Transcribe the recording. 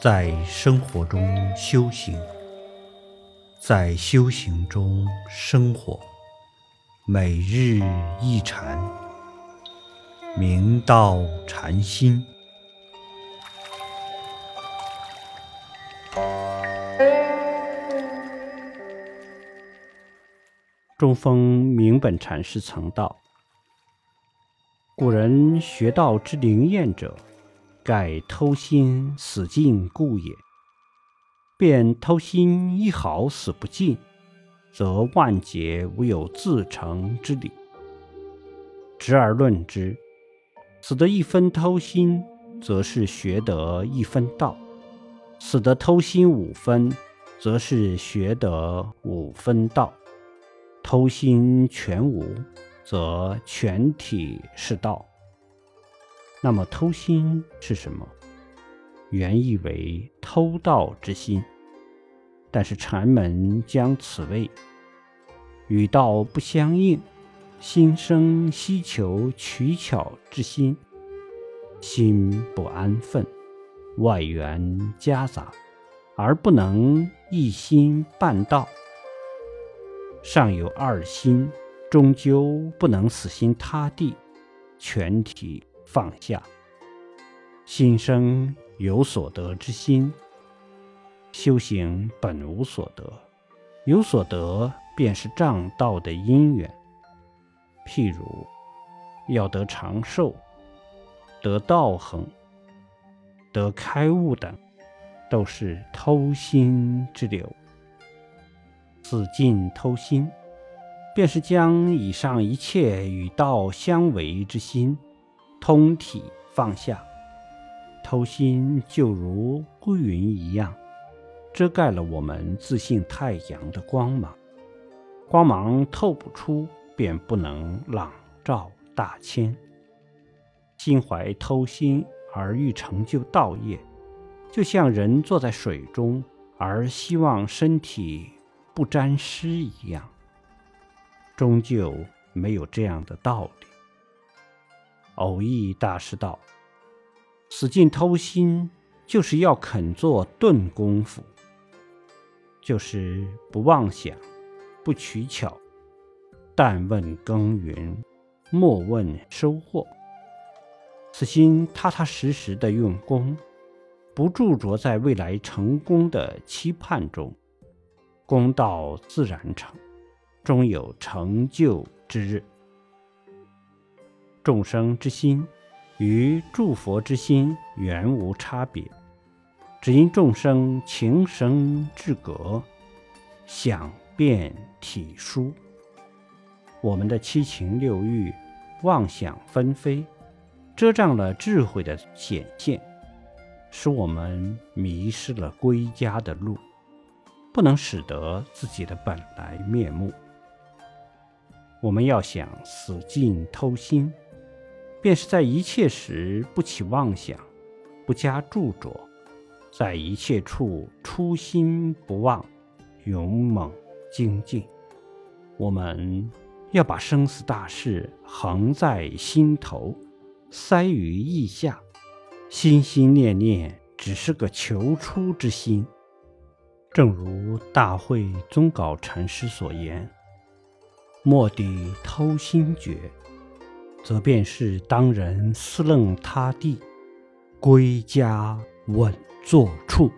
在生活中修行，在修行中生活，每日一禅，明道禅心。中峰明本禅师曾道：“古人学道之灵验者。”盖偷心死尽故也。便偷心一毫死不尽，则万劫无有自成之理。直而论之，死得一分偷心，则是学得一分道；死得偷心五分，则是学得五分道；偷心全无，则全体是道。那么偷心是什么？原意为偷盗之心，但是禅门将此谓与道不相应，心生希求取巧之心，心不安分，外缘夹杂，而不能一心办道。尚有二心，终究不能死心塌地，全体。放下，心生有所得之心。修行本无所得，有所得便是障道的因缘。譬如要得长寿、得道恒、得开悟等，都是偷心之流。此尽偷心，便是将以上一切与道相违之心。通体放下，偷心就如归云一样，遮盖了我们自信太阳的光芒。光芒透不出，便不能朗照大千。心怀偷心而欲成就道业，就像人坐在水中而希望身体不沾湿一样，终究没有这样的道理。偶益大师道：“死尽偷心，就是要肯做钝功夫，就是不妄想，不取巧，但问耕耘，莫问收获。此心踏踏实实的用功，不驻着在未来成功的期盼中，功道自然成，终有成就之日。”众生之心与诸佛之心原无差别，只因众生情生智隔，想变体疏。我们的七情六欲、妄想纷飞，遮障了智慧的显现，使我们迷失了归家的路，不能使得自己的本来面目。我们要想死尽偷心。便是在一切时不起妄想，不加著着，在一切处初心不忘，勇猛精进。我们要把生死大事横在心头，塞于意下，心心念念只是个求出之心。正如大慧宗稿禅师所言：“莫抵偷心诀。”则便是当人思楞他地，归家稳坐处。